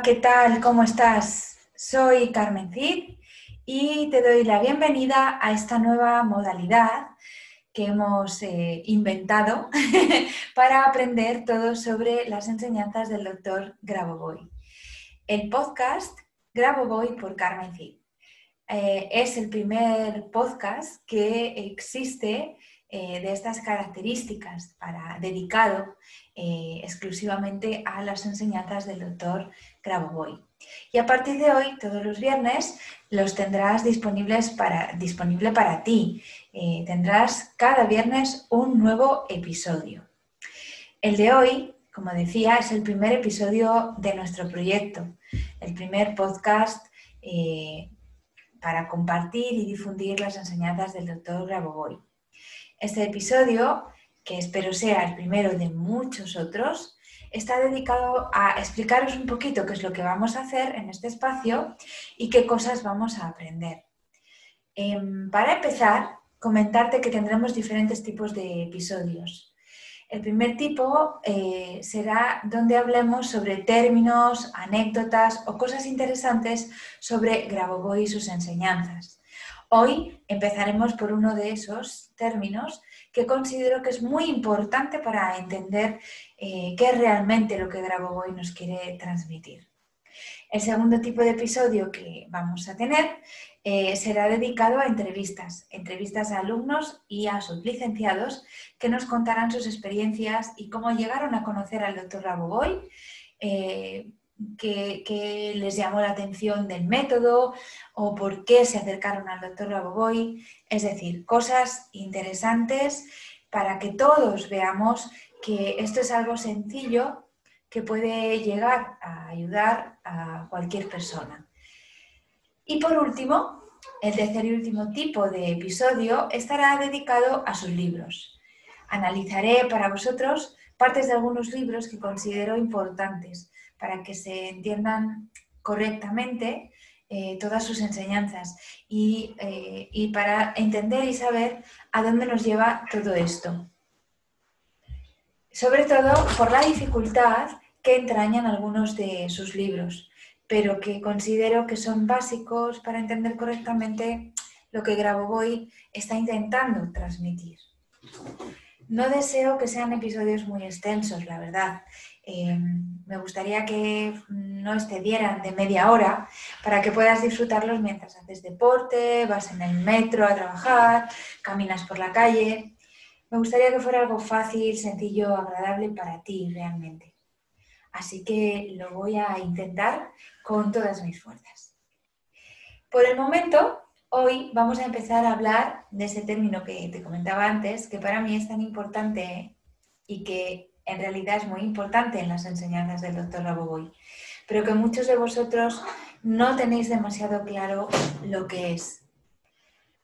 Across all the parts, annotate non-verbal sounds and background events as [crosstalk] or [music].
¿Qué tal? ¿Cómo estás? Soy Carmen Cid y te doy la bienvenida a esta nueva modalidad que hemos eh, inventado [laughs] para aprender todo sobre las enseñanzas del doctor Grabovoi. El podcast Grabovoi por Carmen Cid. Eh, es el primer podcast que existe eh, de estas características para, dedicado exclusivamente a las enseñanzas del doctor Grabovoi. Y a partir de hoy, todos los viernes, los tendrás disponibles para, disponible para ti. Eh, tendrás cada viernes un nuevo episodio. El de hoy, como decía, es el primer episodio de nuestro proyecto, el primer podcast eh, para compartir y difundir las enseñanzas del doctor Grabovoi. Este episodio, que espero sea el primero de muchos otros, está dedicado a explicaros un poquito qué es lo que vamos a hacer en este espacio y qué cosas vamos a aprender. Em, para empezar, comentarte que tendremos diferentes tipos de episodios. El primer tipo eh, será donde hablemos sobre términos, anécdotas o cosas interesantes sobre Grabovoi y sus enseñanzas. Hoy empezaremos por uno de esos términos que considero que es muy importante para entender eh, qué es realmente lo que Grabovoi nos quiere transmitir. El segundo tipo de episodio que vamos a tener eh, será dedicado a entrevistas, entrevistas a alumnos y a sublicenciados que nos contarán sus experiencias y cómo llegaron a conocer al doctor Grabovoi, eh, qué, les llamó la atención del método o por qué se acercaron al doctor Raboboy. Es decir, cosas interesantes para que todos veamos que esto es algo sencillo que puede llegar a ayudar a cualquier persona. Y por último, el tercer y último tipo de episodio estará dedicado a sus libros. Analizaré para vosotros partes de algunos libros que considero importantes para que se entiendan correctamente eh, todas sus enseñanzas eh, y, para entender y saber a dónde nos lleva todo esto. Sobre todo por la dificultad que entrañan algunos de sus libros, pero que considero que son básicos para entender correctamente lo que Grabovoi está intentando transmitir. No deseo que sean episodios muy extensos, la verdad, eh, me gustaría que no excedieran de media hora para que puedas disfrutarlos mientras haces deporte, vas en el metro a trabajar, caminas por la calle. Me gustaría que fuera algo fácil, sencillo, agradable para ti realmente. Así que lo voy a intentar con todas mis fuerzas. Por el momento, hoy vamos a empezar a hablar de ese término que te comentaba antes, que para mí es tan importante y que en realidad es muy importante en las enseñanzas del doctor Raboboy, pero que muchos de vosotros no tenéis demasiado claro lo que es.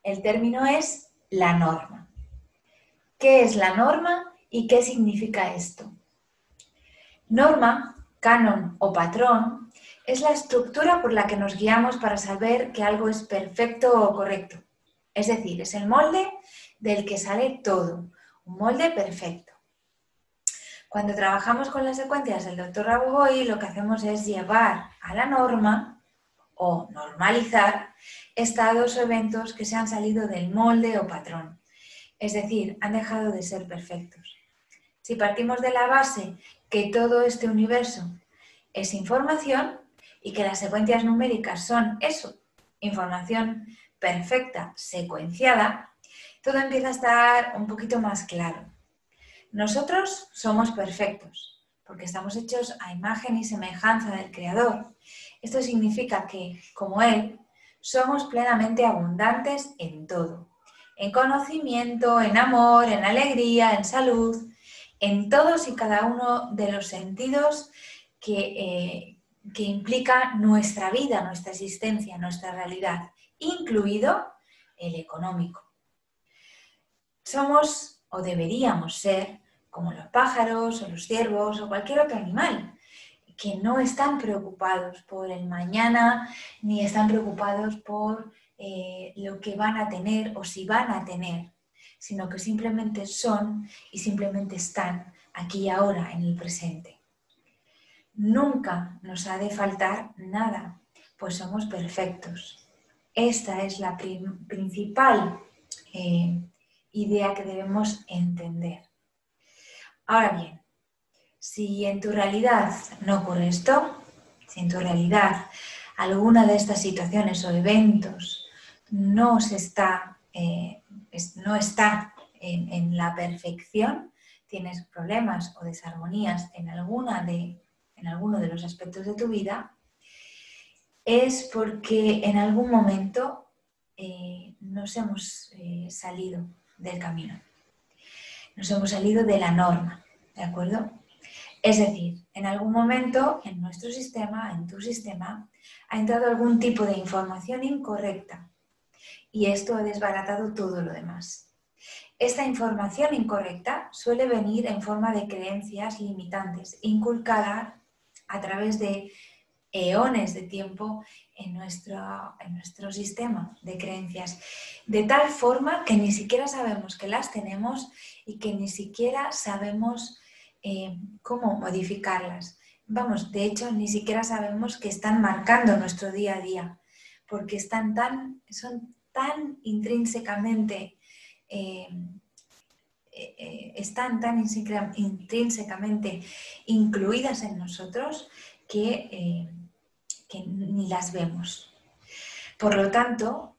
El término es la norma. ¿Qué es la norma y qué significa esto? Norma, canon o patrón es la estructura por la que nos guiamos para saber que algo es perfecto o correcto. Es decir, es el molde del que sale todo, un molde perfecto. Cuando trabajamos con las secuencias del doctor Rabogoy, lo que hacemos es llevar a la norma o normalizar estados o eventos que se han salido del molde o patrón. Es decir, han dejado de ser perfectos. Si partimos de la base que todo este universo es información y que las secuencias numéricas son eso, información perfecta, secuenciada, todo empieza a estar un poquito más claro. Nosotros somos perfectos, porque estamos hechos a imagen y semejanza del Creador. Esto significa que, como Él, somos plenamente abundantes en todo, en conocimiento, en amor, en alegría, en salud, en todos y cada uno de los sentidos que, eh, que implica nuestra vida, nuestra existencia, nuestra realidad, incluido el económico. Somos o deberíamos ser como los pájaros o los ciervos o cualquier otro animal, que no están preocupados por el mañana ni están preocupados por eh, lo que van a tener o si van a tener, sino que simplemente son y simplemente están aquí y ahora en el presente. Nunca nos ha de faltar nada, pues somos perfectos. Esta es la principal eh, idea que debemos entender. Ahora bien, si en tu realidad no ocurre esto, si en tu realidad alguna de estas situaciones o eventos no, se está, eh, no está en, la perfección, tienes problemas o desarmonías en, alguna de, en alguno de los aspectos de tu vida, es porque en algún momento eh, nos hemos eh, salido del camino, nos hemos salido de la norma, ¿de acuerdo? Es decir, en algún momento en nuestro sistema, en tu sistema, ha entrado algún tipo de información incorrecta y esto ha desbaratado todo lo demás. Esta información incorrecta suele venir en forma de creencias limitantes, inculcadas a través de eones de tiempo en nuestro, en nuestro sistema de creencias, de tal forma que ni siquiera sabemos que las tenemos y que ni siquiera sabemos eh, cómo modificarlas. Vamos, de hecho, ni siquiera sabemos que están marcando nuestro día a día, porque están tan, son tan intrínsecamente, eh, eh, están tan intrínsecamente incluidas en nosotros que, que ni las vemos. Por lo tanto,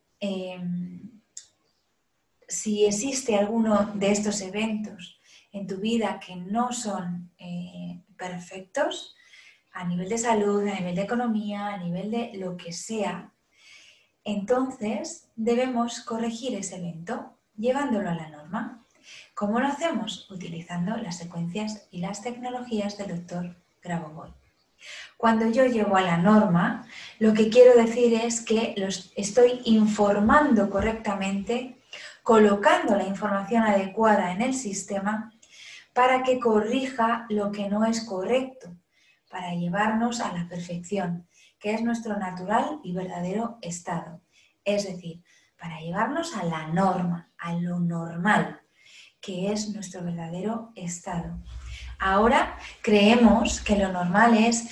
si existe alguno de estos eventos en tu vida que no son eh, perfectos a nivel de salud, a nivel de economía, a nivel de lo que sea, entonces debemos corregir ese evento llevándolo a la norma. ¿Cómo lo hacemos? Utilizando las secuencias y las tecnologías del doctor Grabovoi. Cuando yo llevo a la norma, lo que quiero decir es que los estoy informando correctamente, colocando la información adecuada en el sistema para que corrija lo que no es correcto, para llevarnos a la perfección, que es nuestro natural y verdadero estado. Es decir, para llevarnos a la norma, a lo normal, que es nuestro verdadero estado. Ahora creemos que lo normal es,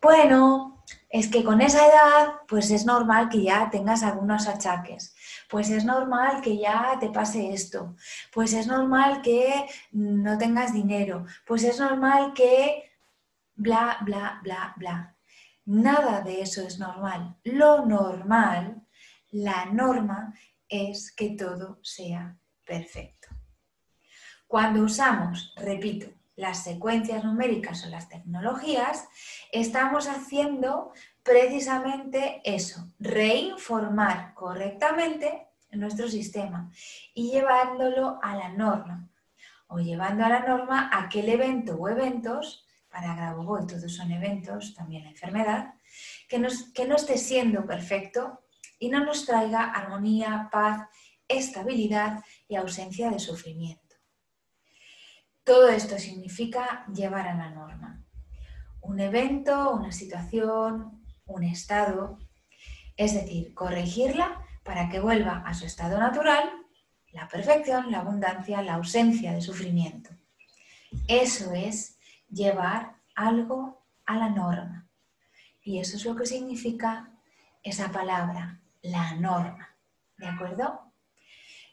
bueno, es que con esa edad, pues es normal que ya tengas algunos achaques pues es normal que ya te pase esto, pues es normal que no tengas dinero, pues es normal que bla, bla, bla, bla. Nada de eso es normal. Lo normal, la norma, es que todo sea perfecto. Cuando usamos, repito, las secuencias numéricas o las tecnologías, estamos haciendo precisamente eso, reinformar correctamente nuestro sistema y llevándolo a la norma o llevando a la norma aquel evento o eventos, para Grabovoi todos son eventos, también la enfermedad, que, que no esté siendo perfecto y no nos traiga armonía, paz, estabilidad y ausencia de sufrimiento. Todo esto significa llevar a la norma. Un evento, una situación, un estado, es decir, corregirla para que vuelva a su estado natural, la perfección, la abundancia, la ausencia de sufrimiento. Eso es llevar algo a la norma. Y eso es lo que significa esa palabra, la norma. ¿De acuerdo?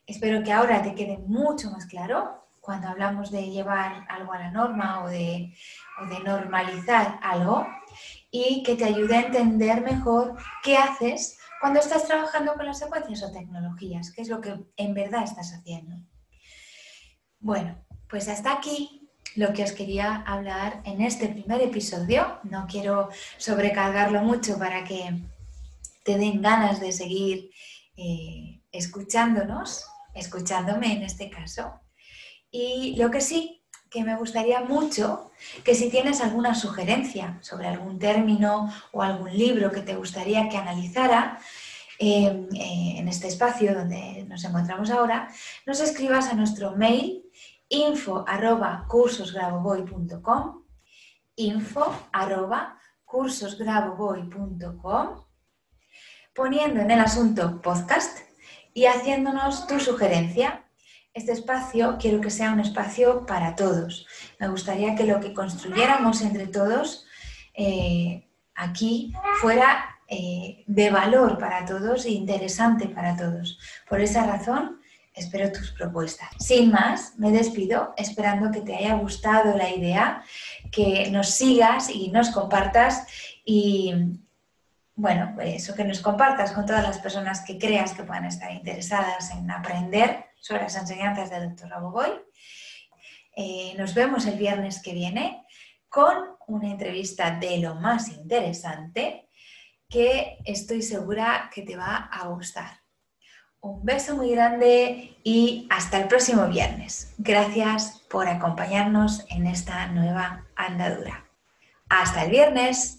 Espero que ahora te quede mucho más claro cuando hablamos de llevar algo a la norma o de, normalizar algo y que te ayude a entender mejor qué haces cuando estás trabajando con las secuencias o tecnologías, que es lo que en verdad estás haciendo. Bueno, pues hasta aquí lo que os quería hablar en este primer episodio. No quiero sobrecargarlo mucho para que te den ganas de seguir eh, escuchándonos, escuchándome en este caso. Y lo que sí, que me gustaría mucho que si tienes alguna sugerencia sobre algún término o algún libro que te gustaría que analizara, em, eh, en este espacio donde nos encontramos ahora, nos escribas a nuestro mail info arroba cursosgraboboy.com info arroba cursosgraboboy.com poniendo en el asunto podcast y haciéndonos tu sugerencia. Este espacio quiero que sea un espacio para todos. Me gustaría que lo que construyéramos entre todos eh, aquí fuera eh, de valor para todos e interesante para todos. Por esa razón, espero tus propuestas. Sin más, me despido esperando que te haya gustado la idea, que nos sigas y nos compartas y bueno, eso que nos compartas con todas las personas que creas que puedan estar interesadas en aprender sobre las enseñanzas del doctor Raboboy. Eh, nos vemos el viernes que viene con una entrevista de lo más interesante que estoy segura que te va a gustar. Un beso muy grande y hasta el próximo viernes. Gracias por acompañarnos en esta nueva andadura. Hasta el viernes.